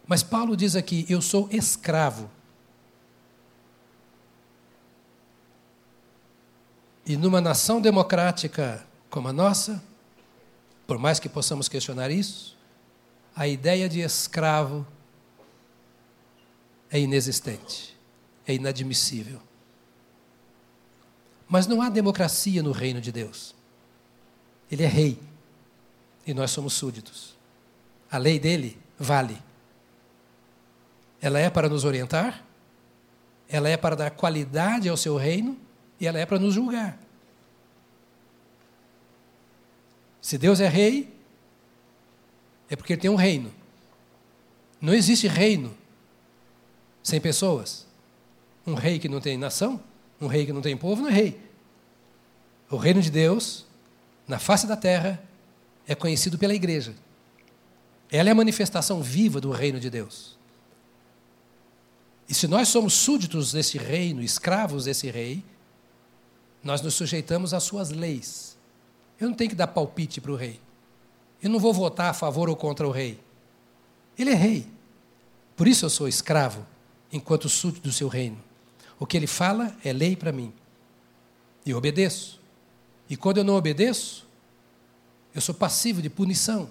Mas Paulo diz aqui: Eu sou escravo. E numa nação democrática como a nossa, por mais que possamos questionar isso, a ideia de escravo é inexistente, é inadmissível. Mas não há democracia no reino de Deus. Ele é rei e nós somos súditos. A lei dele vale. Ela é para nos orientar, ela é para dar qualidade ao seu reino e ela é para nos julgar. Se Deus é rei, é porque ele tem um reino. Não existe reino sem pessoas. Um rei que não tem nação um rei que não tem povo não é rei. O reino de Deus, na face da terra, é conhecido pela igreja. Ela é a manifestação viva do reino de Deus. E se nós somos súditos desse reino, escravos desse rei, nós nos sujeitamos às suas leis. Eu não tenho que dar palpite para o rei. Eu não vou votar a favor ou contra o rei. Ele é rei. Por isso eu sou escravo, enquanto súdito do seu reino. O que ele fala é lei para mim. E eu obedeço. E quando eu não obedeço, eu sou passivo de punição.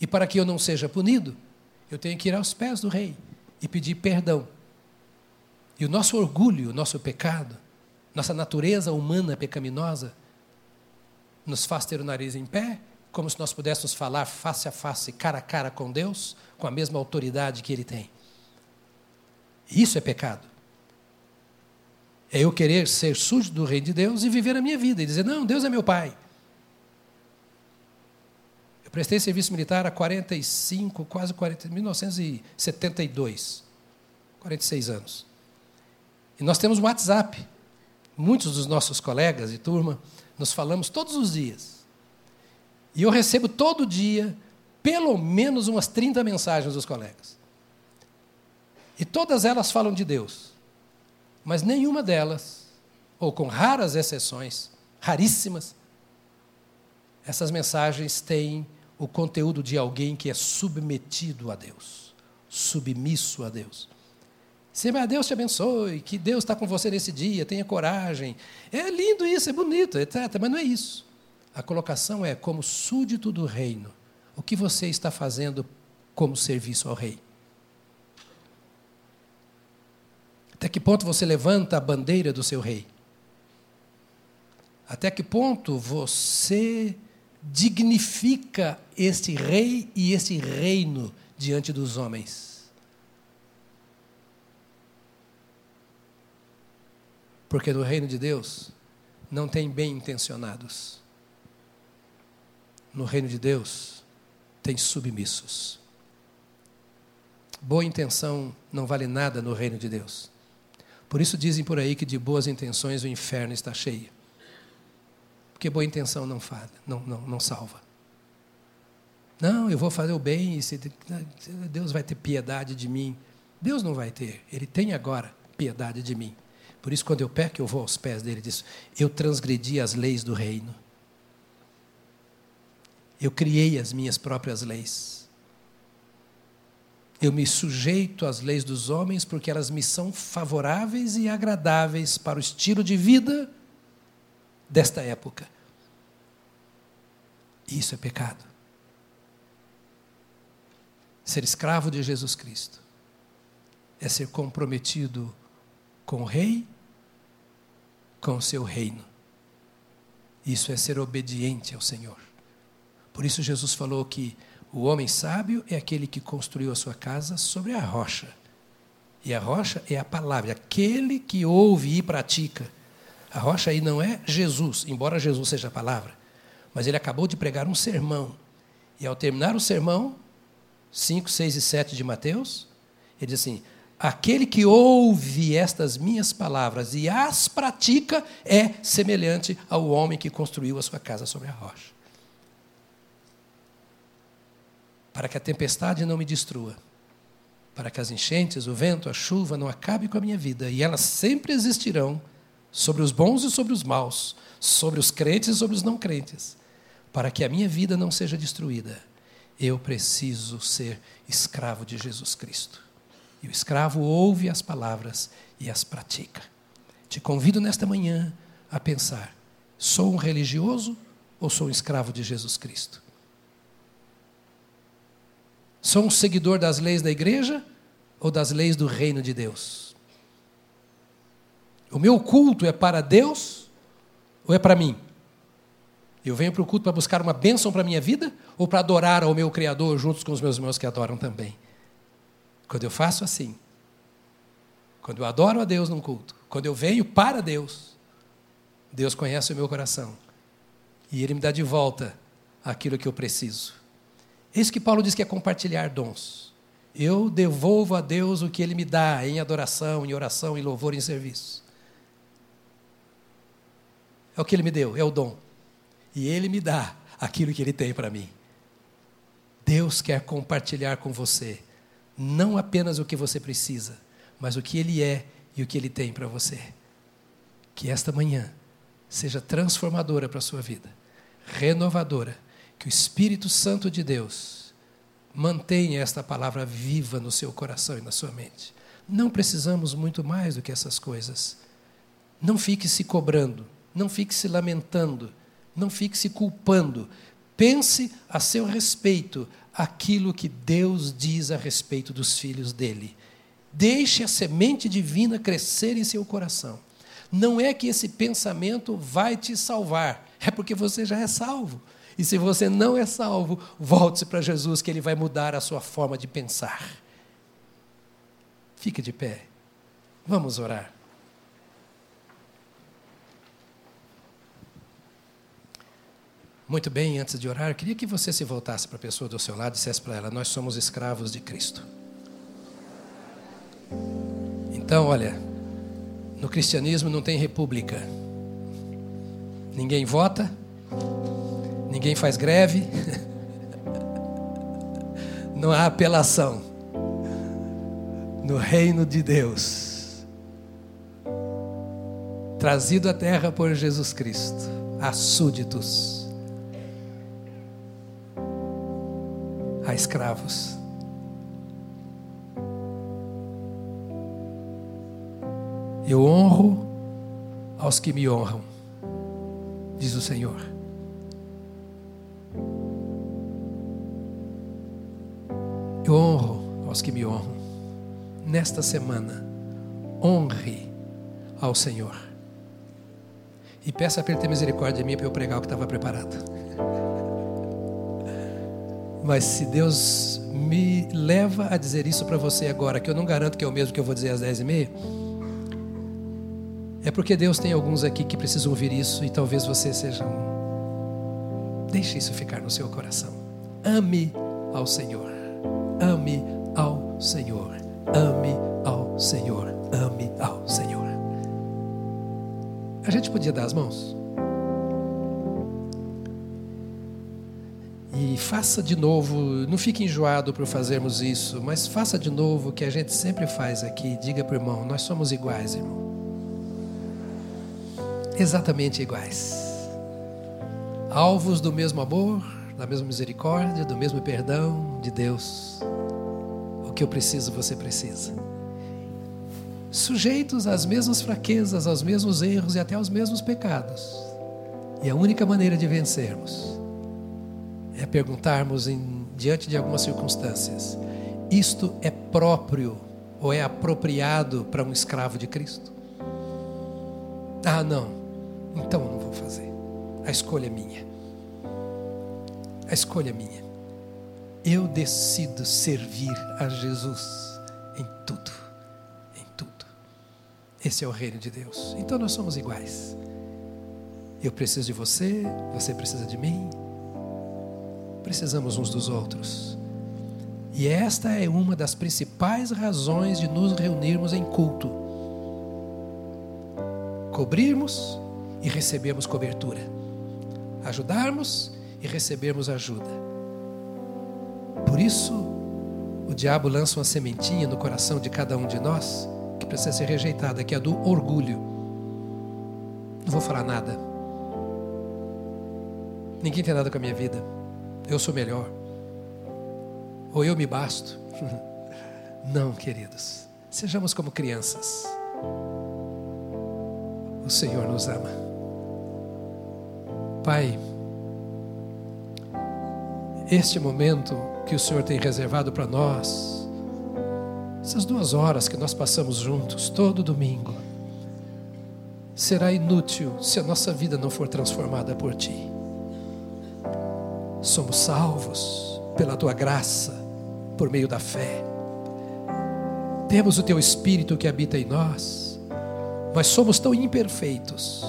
E para que eu não seja punido, eu tenho que ir aos pés do rei e pedir perdão. E o nosso orgulho, o nosso pecado, nossa natureza humana pecaminosa, nos faz ter o nariz em pé, como se nós pudéssemos falar face a face, cara a cara com Deus, com a mesma autoridade que Ele tem. Isso é pecado. É eu querer ser súdito do reino de Deus e viver a minha vida e dizer: não, Deus é meu pai. Eu prestei serviço militar há 45, quase 40, 1972, 46 anos. E nós temos WhatsApp. Muitos dos nossos colegas e turma nos falamos todos os dias. E eu recebo todo dia pelo menos umas 30 mensagens dos colegas. E todas elas falam de Deus. Mas nenhuma delas, ou com raras exceções, raríssimas, essas mensagens têm o conteúdo de alguém que é submetido a Deus, submisso a Deus. Ah, Deus te abençoe, que Deus está com você nesse dia, tenha coragem. É lindo isso, é bonito, etc. Mas não é isso. A colocação é como súdito do reino. O que você está fazendo como serviço ao rei? Até que ponto você levanta a bandeira do seu rei? Até que ponto você dignifica este rei e este reino diante dos homens? Porque no reino de Deus não tem bem intencionados. No reino de Deus tem submissos. Boa intenção não vale nada no reino de Deus. Por isso dizem por aí que de boas intenções o inferno está cheio. Porque boa intenção não, fala, não, não, não salva. Não, eu vou fazer o bem e Deus vai ter piedade de mim. Deus não vai ter, Ele tem agora piedade de mim. Por isso, quando eu peco, eu vou aos pés dele e diz: Eu transgredi as leis do reino. Eu criei as minhas próprias leis. Eu me sujeito às leis dos homens porque elas me são favoráveis e agradáveis para o estilo de vida desta época. Isso é pecado. Ser escravo de Jesus Cristo é ser comprometido com o Rei, com o seu reino. Isso é ser obediente ao Senhor. Por isso, Jesus falou que o homem sábio é aquele que construiu a sua casa sobre a rocha. E a rocha é a palavra, aquele que ouve e pratica. A rocha aí não é Jesus, embora Jesus seja a palavra, mas ele acabou de pregar um sermão. E ao terminar o sermão, 5, 6 e 7 de Mateus, ele diz assim: Aquele que ouve estas minhas palavras e as pratica é semelhante ao homem que construiu a sua casa sobre a rocha. Para que a tempestade não me destrua, para que as enchentes, o vento, a chuva não acabem com a minha vida, e elas sempre existirão sobre os bons e sobre os maus, sobre os crentes e sobre os não crentes, para que a minha vida não seja destruída. Eu preciso ser escravo de Jesus Cristo. E o escravo ouve as palavras e as pratica. Te convido nesta manhã a pensar: sou um religioso ou sou um escravo de Jesus Cristo? Sou um seguidor das leis da igreja ou das leis do reino de Deus? O meu culto é para Deus ou é para mim? Eu venho para o culto para buscar uma bênção para a minha vida ou para adorar ao meu Criador juntos com os meus irmãos que adoram também? Quando eu faço assim, quando eu adoro a Deus num culto, quando eu venho para Deus, Deus conhece o meu coração e Ele me dá de volta aquilo que eu preciso. É isso que Paulo diz que é compartilhar dons. Eu devolvo a Deus o que Ele me dá em adoração, em oração, em louvor, em serviço. É o que Ele me deu, é o dom. E Ele me dá aquilo que Ele tem para mim. Deus quer compartilhar com você não apenas o que você precisa, mas o que Ele é e o que Ele tem para você. Que esta manhã seja transformadora para a sua vida, renovadora, que o Espírito Santo de Deus mantenha esta palavra viva no seu coração e na sua mente. Não precisamos muito mais do que essas coisas. Não fique se cobrando, não fique se lamentando, não fique se culpando. Pense a seu respeito aquilo que Deus diz a respeito dos filhos dele. Deixe a semente divina crescer em seu coração. Não é que esse pensamento vai te salvar, é porque você já é salvo. E se você não é salvo, volte-se para Jesus, que Ele vai mudar a sua forma de pensar. Fique de pé. Vamos orar. Muito bem, antes de orar, queria que você se voltasse para a pessoa do seu lado e dissesse para ela: Nós somos escravos de Cristo. Então, olha, no cristianismo não tem república. Ninguém vota, ninguém faz greve, não há apelação. No reino de Deus, trazido à terra por Jesus Cristo, há súditos a escravos. Eu honro aos que me honram, diz o Senhor. Honro aos que me honram. Nesta semana, honre ao Senhor. E peça para Ele ter misericórdia de mim para eu pregar o que estava preparado. Mas se Deus me leva a dizer isso para você agora, que eu não garanto que é o mesmo que eu vou dizer às dez e meia, é porque Deus tem alguns aqui que precisam ouvir isso e talvez você seja um. Deixe isso ficar no seu coração. Ame ao Senhor. Senhor. Ame ao Senhor. Ame ao Senhor. A gente podia dar as mãos? E faça de novo, não fique enjoado por fazermos isso, mas faça de novo o que a gente sempre faz aqui. Diga para o irmão: nós somos iguais, irmão. Exatamente iguais. Alvos do mesmo amor, da mesma misericórdia, do mesmo perdão de Deus. O que eu preciso, você precisa. Sujeitos às mesmas fraquezas, aos mesmos erros e até aos mesmos pecados. E a única maneira de vencermos é perguntarmos em, diante de algumas circunstâncias: isto é próprio ou é apropriado para um escravo de Cristo? Ah, não, então não vou fazer. A escolha é minha. A escolha é minha. Eu decido servir a Jesus em tudo. Esse é o reino de Deus. Então nós somos iguais. Eu preciso de você, você precisa de mim. Precisamos uns dos outros. E esta é uma das principais razões de nos reunirmos em culto. Cobrirmos e recebermos cobertura. Ajudarmos e recebermos ajuda. Por isso, o diabo lança uma sementinha no coração de cada um de nós que precisa ser rejeitada, que é a do orgulho. Não vou falar nada Ninguém tem nada com a minha vida. Eu sou melhor. Ou eu me basto. Não, queridos. Sejamos como crianças. O Senhor nos ama. Pai, este momento que o Senhor tem reservado para nós, essas duas horas que nós passamos juntos todo domingo, será inútil se a nossa vida não for transformada por Ti somos salvos pela tua graça, por meio da fé. Temos o teu Espírito que habita em nós, mas somos tão imperfeitos.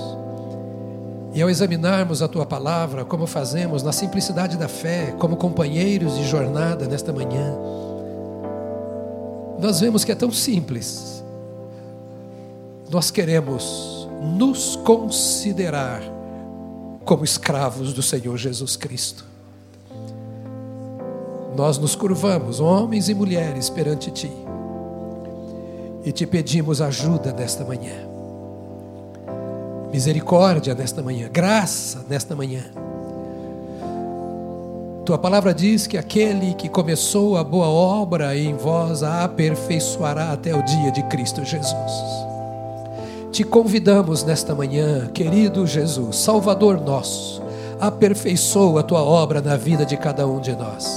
E ao examinarmos a tua palavra, como fazemos na simplicidade da fé, como companheiros de jornada nesta manhã, nós vemos que é tão simples. Nós queremos nos considerar como escravos do Senhor Jesus Cristo nós nos curvamos, homens e mulheres, perante Ti e te pedimos ajuda nesta manhã, misericórdia nesta manhã, graça nesta manhã. Tua palavra diz que aquele que começou a boa obra em vós a aperfeiçoará até o dia de Cristo Jesus. Te convidamos nesta manhã, querido Jesus, Salvador nosso, aperfeiçoa a tua obra na vida de cada um de nós.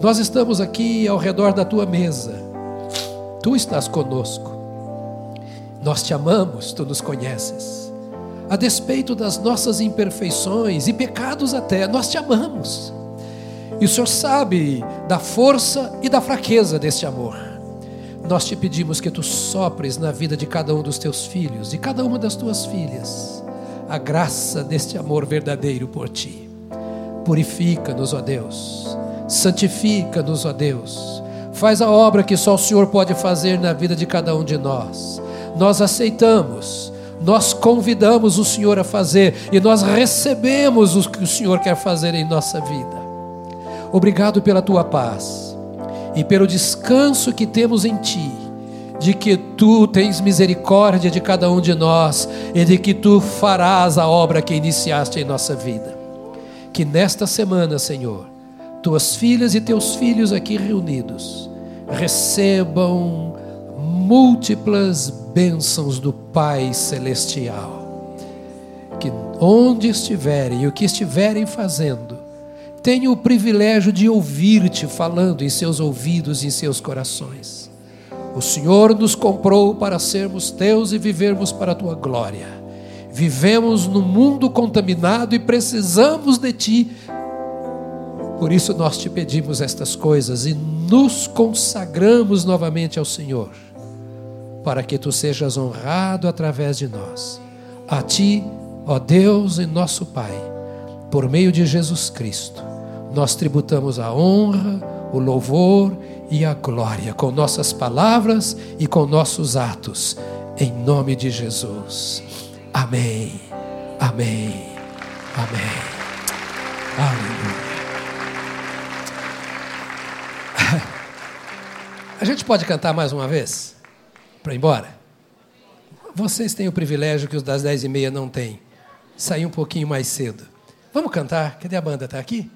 Nós estamos aqui ao redor da tua mesa. Tu estás conosco. Nós te amamos, tu nos conheces. A despeito das nossas imperfeições e pecados até, nós te amamos. E o Senhor sabe da força e da fraqueza deste amor. Nós te pedimos que tu sopres na vida de cada um dos teus filhos, de cada uma das tuas filhas, a graça deste amor verdadeiro por ti. Purifica-nos, ó Deus Santifica-nos, ó Deus. Faz a obra que só o Senhor pode fazer na vida de cada um de nós. Nós aceitamos, nós convidamos o Senhor a fazer e nós recebemos o que o Senhor quer fazer em nossa vida. Obrigado pela tua paz e pelo descanso que temos em Ti, de que Tu tens misericórdia de cada um de nós e de que Tu farás a obra que iniciaste em nossa vida. Que nesta semana, Senhor, tuas filhas e teus filhos aqui reunidos recebam múltiplas bênçãos do Pai Celestial. Que onde estiverem e o que estiverem fazendo, tenham o privilégio de ouvir-te falando em seus ouvidos e em seus corações. O Senhor nos comprou para sermos teus e vivermos para a tua glória. Vivemos no mundo contaminado e precisamos de ti por isso nós te pedimos estas coisas e nos consagramos novamente ao Senhor, para que tu sejas honrado através de nós. A ti, ó Deus e nosso Pai, por meio de Jesus Cristo, nós tributamos a honra, o louvor e a glória com nossas palavras e com nossos atos, em nome de Jesus. Amém. Amém. Amém. Aleluia. A gente pode cantar mais uma vez? Para ir embora? Vocês têm o privilégio que os das dez e meia não têm. Sair um pouquinho mais cedo. Vamos cantar? Cadê a banda? Está aqui?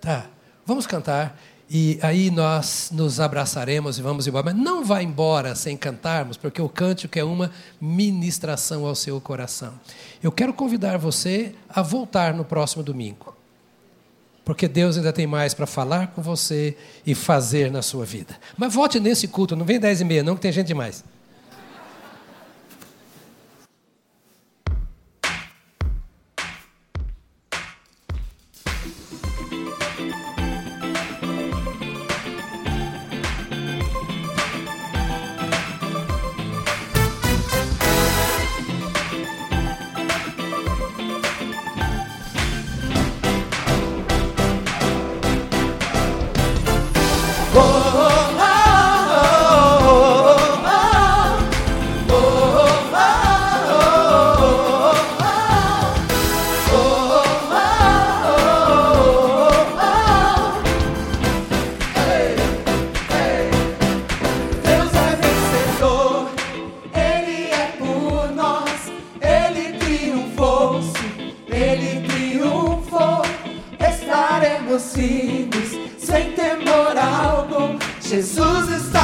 Tá. Vamos cantar. E aí nós nos abraçaremos e vamos embora. Mas não vá embora sem cantarmos, porque o cântico é uma ministração ao seu coração. Eu quero convidar você a voltar no próximo domingo. Porque Deus ainda tem mais para falar com você e fazer na sua vida. Mas volte nesse culto, não vem dez e meia, não, que tem gente demais. Jesus está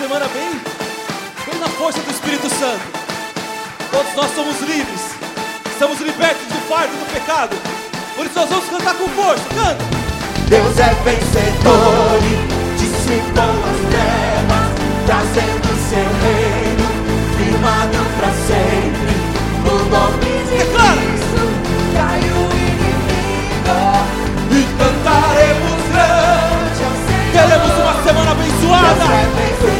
semana bem, bem na força do Espírito Santo. Todos nós somos livres, estamos libertos do fardo do pecado. Por isso nós vamos cantar com força. Canta! Deus é vencedor e dissipou as trevas, trazendo seu reino firmado para sempre. O nome de Declara. Cristo caiu o inimigo e cantaremos grande. Teremos uma semana é abençoada.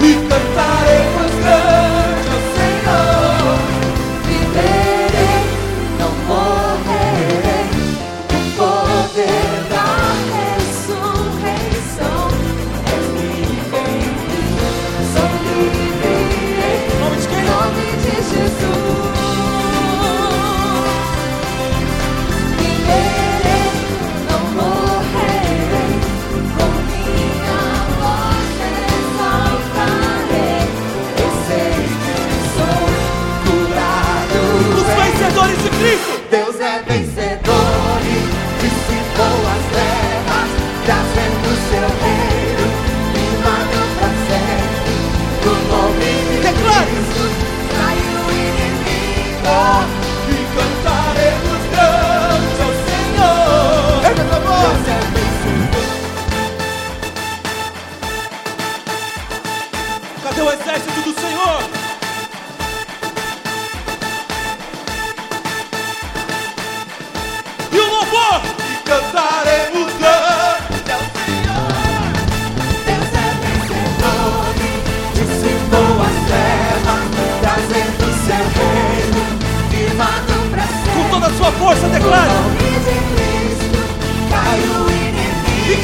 y cantaremos vencedores de Cristo. Deus é vencedor.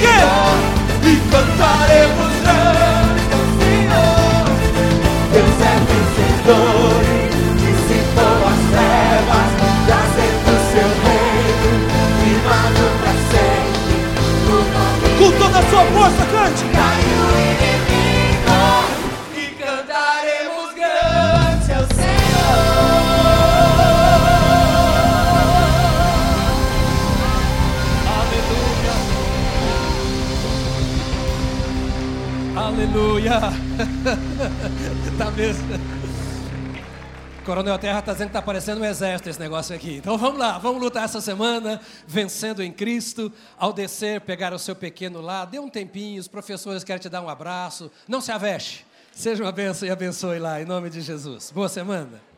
E cantaremos grande ao Senhor. Deus é vencedor. Aleluia! tá mesmo. Coronel Terra está dizendo que está parecendo um exército esse negócio aqui. Então vamos lá, vamos lutar essa semana, vencendo em Cristo. Ao descer, pegar o seu pequeno lá, dê um tempinho, os professores querem te dar um abraço. Não se aveste. Seja uma bênção e abençoe lá, em nome de Jesus. Boa semana.